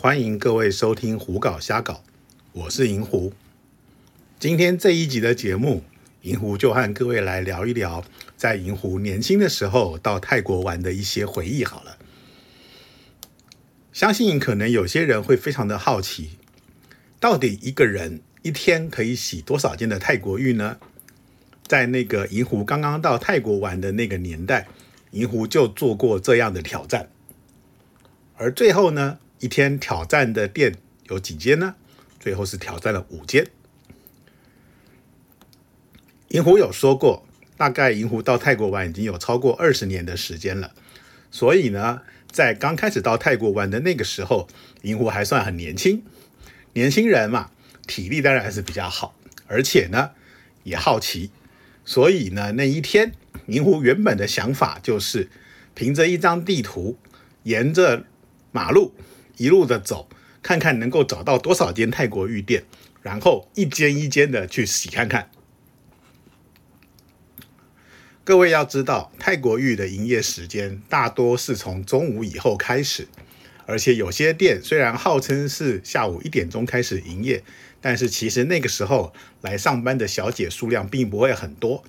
欢迎各位收听《胡搞瞎搞》，我是银狐。今天这一集的节目，银狐就和各位来聊一聊，在银狐年轻的时候到泰国玩的一些回忆。好了，相信可能有些人会非常的好奇，到底一个人一天可以洗多少件的泰国浴呢？在那个银狐刚刚到泰国玩的那个年代，银狐就做过这样的挑战，而最后呢？一天挑战的店有几间呢？最后是挑战了五间。银狐有说过，大概银狐到泰国玩已经有超过二十年的时间了。所以呢，在刚开始到泰国玩的那个时候，银狐还算很年轻。年轻人嘛，体力当然还是比较好，而且呢也好奇。所以呢，那一天银狐原本的想法就是凭着一张地图，沿着马路。一路的走，看看能够找到多少间泰国浴店，然后一间一间的去洗看看。各位要知道，泰国浴的营业时间大多是从中午以后开始，而且有些店虽然号称是下午一点钟开始营业，但是其实那个时候来上班的小姐数量并不会很多。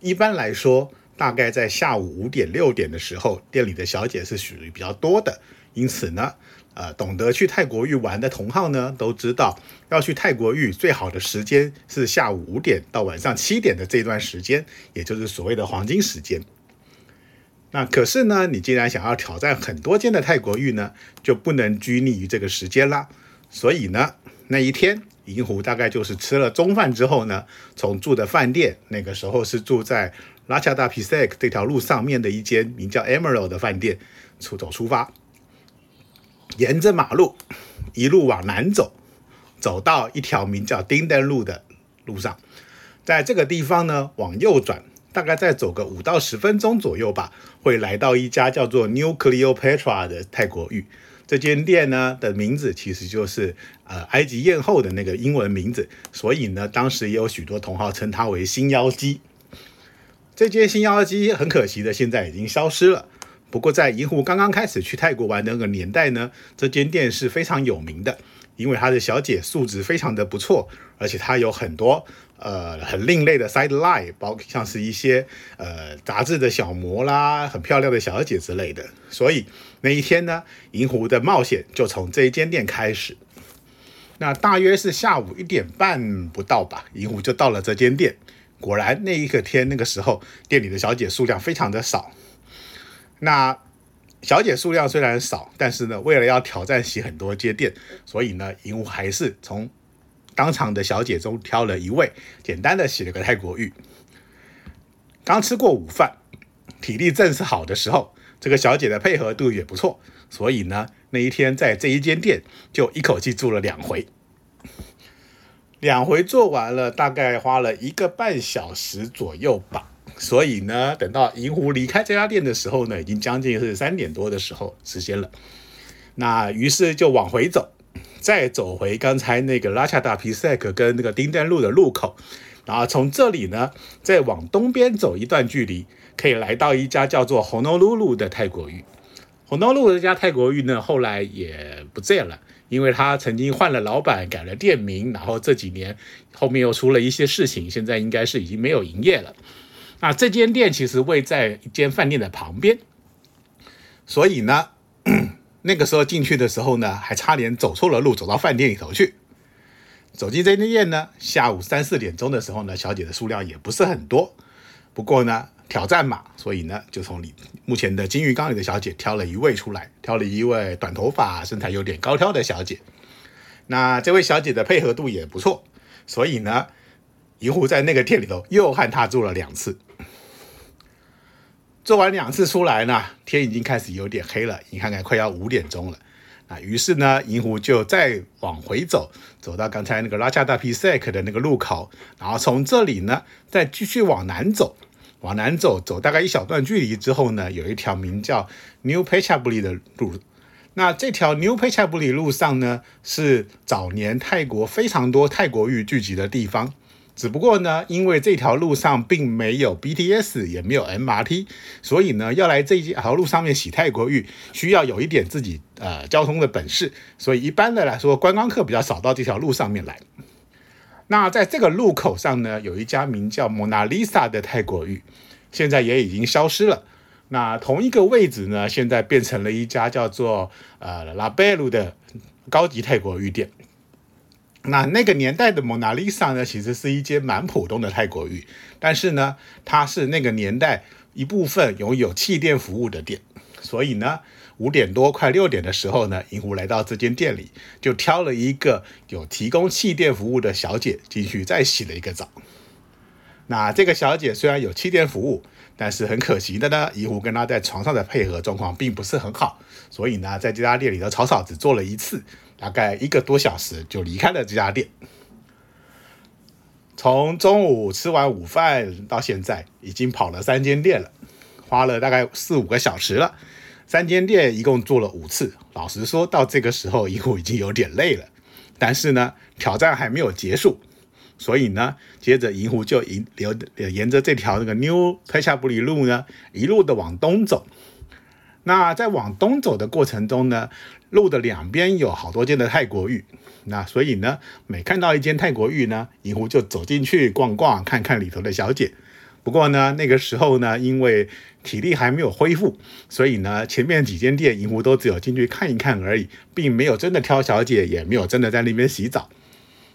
一般来说，大概在下午五点六点的时候，店里的小姐是属于比较多的，因此呢。呃，懂得去泰国浴玩的同好呢，都知道要去泰国浴最好的时间是下午五点到晚上七点的这段时间，也就是所谓的黄金时间。那可是呢，你既然想要挑战很多间的泰国浴呢，就不能拘泥于这个时间啦。所以呢，那一天银狐大概就是吃了中饭之后呢，从住的饭店，那个时候是住在拉恰达皮塞克这条路上面的一间名叫 Emerald 的饭店出走出发。沿着马路一路往南走，走到一条名叫丁登路的路上，在这个地方呢，往右转，大概再走个五到十分钟左右吧，会来到一家叫做 New Cleopatra 的泰国浴。这间店呢的名字其实就是呃埃及艳后的那个英文名字，所以呢，当时也有许多同行称它为新妖姬。这间新妖姬很可惜的，现在已经消失了。不过，在银狐刚刚开始去泰国玩的那个年代呢，这间店是非常有名的，因为它的小姐素质非常的不错，而且它有很多呃很另类的 side line，包括像是一些呃杂志的小模啦，很漂亮的小姐之类的。所以那一天呢，银狐的冒险就从这一间店开始。那大约是下午一点半不到吧，银狐就到了这间店。果然，那一个天那个时候，店里的小姐数量非常的少。那小姐数量虽然少，但是呢，为了要挑战洗很多街店，所以呢，银武还是从当场的小姐中挑了一位，简单的洗了个泰国浴。刚吃过午饭，体力正是好的时候，这个小姐的配合度也不错，所以呢，那一天在这一间店就一口气住了两回，两回做完了，大概花了一个半小时左右吧。所以呢，等到银狐离开这家店的时候呢，已经将近是三点多的时候时间了。那于是就往回走，再走回刚才那个拉恰达皮塞克跟那个丁丹路的路口，然后从这里呢，再往东边走一段距离，可以来到一家叫做 Honolulu 的泰国浴。Honolulu 这家泰国浴呢，后来也不见了，因为他曾经换了老板，改了店名，然后这几年后面又出了一些事情，现在应该是已经没有营业了。那这间店其实位在一间饭店的旁边，所以呢，那个时候进去的时候呢，还差点走错了路，走到饭店里头去。走进这间店呢，下午三四点钟的时候呢，小姐的数量也不是很多。不过呢，挑战嘛，所以呢，就从里目前的金鱼缸里的小姐挑了一位出来，挑了一位短头发、身材有点高挑的小姐。那这位小姐的配合度也不错，所以呢，银狐在那个店里头又和她做了两次。做完两次出来呢，天已经开始有点黑了。你看看，快要五点钟了。啊于是呢，银狐就再往回走，走到刚才那个拉恰达皮塞克的那个路口，然后从这里呢，再继续往南走。往南走，走大概一小段距离之后呢，有一条名叫 New Pechaburi 的路。那这条 New Pechaburi 路上呢，是早年泰国非常多泰国浴聚集的地方。只不过呢，因为这条路上并没有 BTS，也没有 MRT，所以呢，要来这一条路上面洗泰国浴，需要有一点自己呃交通的本事。所以一般的来说，观光客比较少到这条路上面来。那在这个路口上呢，有一家名叫蒙娜丽莎的泰国浴，现在也已经消失了。那同一个位置呢，现在变成了一家叫做呃拉贝鲁的高级泰国浴店。那那个年代的蒙娜丽莎呢，其实是一间蛮普通的泰国浴，但是呢，它是那个年代一部分拥有气垫服务的店，所以呢，五点多快六点的时候呢，银狐来到这间店里，就挑了一个有提供气垫服务的小姐进去再洗了一个澡。那这个小姐虽然有气垫服务，但是很可惜的呢，银狐跟她在床上的配合状况并不是很好，所以呢，在这家店里的草草只做了一次。大概一个多小时就离开了这家店。从中午吃完午饭到现在，已经跑了三间店了，花了大概四五个小时了。三间店一共做了五次。老实说，到这个时候，银狐已经有点累了。但是呢，挑战还没有结束，所以呢，接着银狐就沿流沿着这条那个 New 特夏布里路呢，一路的往东走。那在往东走的过程中呢，路的两边有好多间的泰国浴，那所以呢，每看到一间泰国浴呢，银狐就走进去逛逛，看看里头的小姐。不过呢，那个时候呢，因为体力还没有恢复，所以呢，前面几间店银狐都只有进去看一看而已，并没有真的挑小姐，也没有真的在那边洗澡。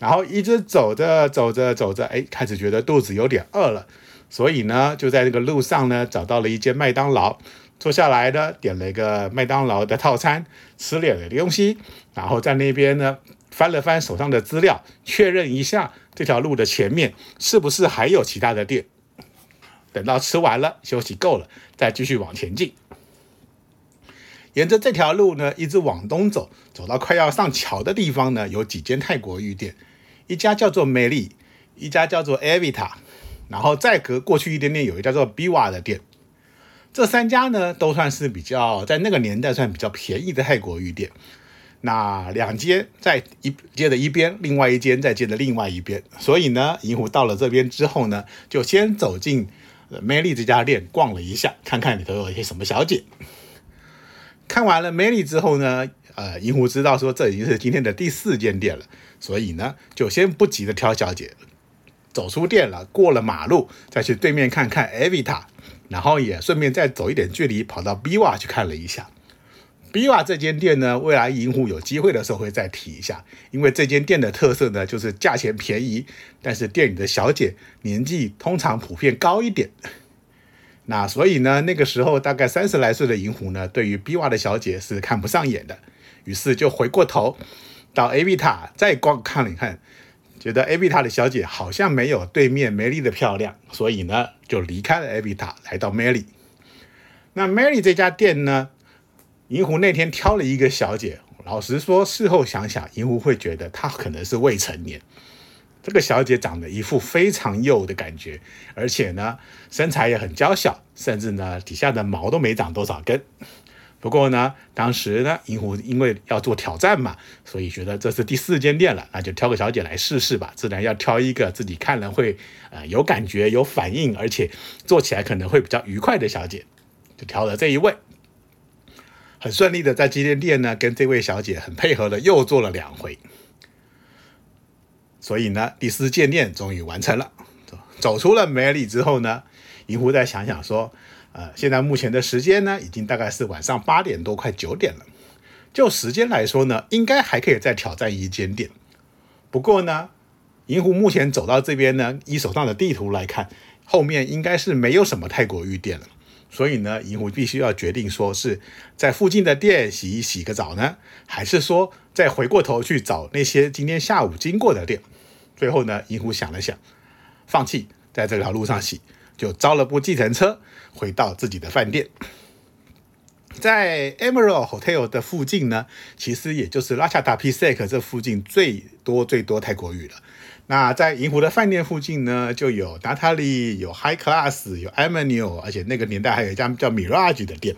然后一直走着走着走着，哎，开始觉得肚子有点饿了，所以呢，就在这个路上呢，找到了一间麦当劳。坐下来的，点了一个麦当劳的套餐，吃了点东西，然后在那边呢翻了翻手上的资料，确认一下这条路的前面是不是还有其他的店。等到吃完了，休息够了，再继续往前进。沿着这条路呢，一直往东走，走到快要上桥的地方呢，有几间泰国浴店，一家叫做美丽，一家叫做 Avita，然后再隔过去一点点，有一家叫做 Biwa 的店。这三家呢，都算是比较在那个年代算比较便宜的泰国浴店。那两间在一街的一边，另外一间在街的另外一边。所以呢，银狐到了这边之后呢，就先走进美丽这家店逛了一下，看看里头有一些什么小姐。看完了美丽之后呢，呃，银狐知道说这已经是今天的第四间店了，所以呢，就先不急着挑小姐，走出店了，过了马路，再去对面看看艾维塔。然后也顺便再走一点距离，跑到 B 瓦去看了一下。B 瓦这间店呢，未来银狐有机会的时候会再提一下，因为这间店的特色呢，就是价钱便宜，但是店里的小姐年纪通常普遍高一点。那所以呢，那个时候大概三十来岁的银狐呢，对于 B 瓦的小姐是看不上眼的，于是就回过头到 A V 塔再逛看了一看。觉得 A B 塔的小姐好像没有对面梅丽的漂亮，所以呢就离开了 A B 塔，来到 Mary。那 Mary 这家店呢，银狐那天挑了一个小姐，老实说，事后想想，银狐会觉得她可能是未成年。这个小姐长得一副非常幼的感觉，而且呢身材也很娇小，甚至呢底下的毛都没长多少根。不过呢，当时呢，银狐因为要做挑战嘛，所以觉得这是第四间店了，那就挑个小姐来试试吧。自然要挑一个自己看了会呃有感觉、有反应，而且做起来可能会比较愉快的小姐，就挑了这一位。很顺利的在这间店呢，跟这位小姐很配合的又做了两回。所以呢，第四间店终于完成了。走出了梅里之后呢，银狐再想想说。呃，现在目前的时间呢，已经大概是晚上八点多，快九点了。就时间来说呢，应该还可以再挑战一间店。不过呢，银狐目前走到这边呢，以手上的地图来看，后面应该是没有什么泰国浴店了。所以呢，银狐必须要决定说是在附近的店洗一洗个澡呢，还是说再回过头去找那些今天下午经过的店。最后呢，银狐想了想，放弃在这条路上洗。就招了部计程车，回到自己的饭店。在 Emerald Hotel 的附近呢，其实也就是拉恰达皮塞克这附近最多最多泰国语了。那在银湖的饭店附近呢，就有 Natalie，有 High Class，有 Emmanuel，而且那个年代还有一家叫 Mirage 的店。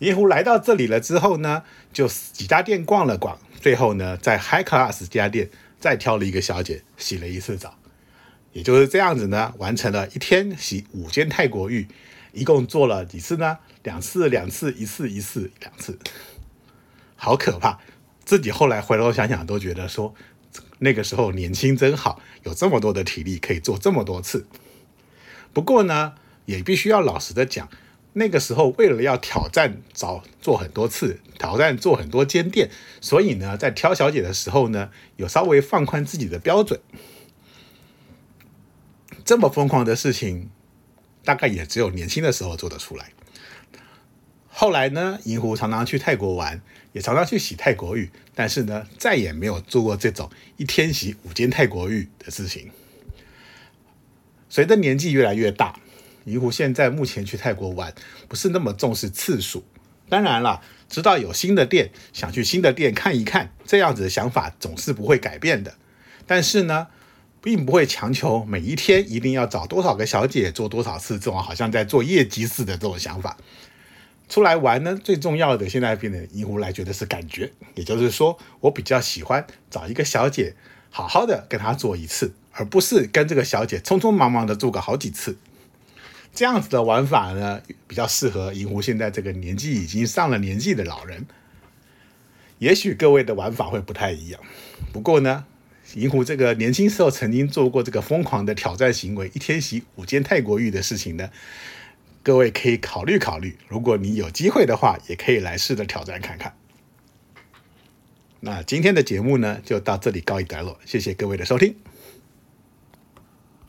银湖来到这里了之后呢，就几家店逛了逛，最后呢，在 High Class 这家店再挑了一个小姐洗了一次澡。也就是这样子呢，完成了一天洗五间泰国浴，一共做了几次呢？两次，两次，一次，一次，两次，好可怕！自己后来回头想想，都觉得说那个时候年轻真好，有这么多的体力可以做这么多次。不过呢，也必须要老实的讲，那个时候为了要挑战找做很多次，挑战做很多间店，所以呢，在挑小姐的时候呢，有稍微放宽自己的标准。这么疯狂的事情，大概也只有年轻的时候做得出来。后来呢，银狐常常去泰国玩，也常常去洗泰国浴，但是呢，再也没有做过这种一天洗五间泰国浴的事情。随着年纪越来越大，银狐现在目前去泰国玩，不是那么重视次数。当然了，知道有新的店，想去新的店看一看，这样子的想法总是不会改变的。但是呢，并不会强求每一天一定要找多少个小姐做多少次这种好像在做业绩似的这种想法。出来玩呢，最重要的现在变得银狐来觉得是感觉，也就是说，我比较喜欢找一个小姐好好的跟她做一次，而不是跟这个小姐匆匆忙忙的做个好几次。这样子的玩法呢，比较适合银狐现在这个年纪已经上了年纪的老人。也许各位的玩法会不太一样，不过呢。银狐这个年轻时候曾经做过这个疯狂的挑战行为，一天洗五间泰国浴的事情呢，各位可以考虑考虑。如果你有机会的话，也可以来试着挑战看看。那今天的节目呢，就到这里告一段落，谢谢各位的收听。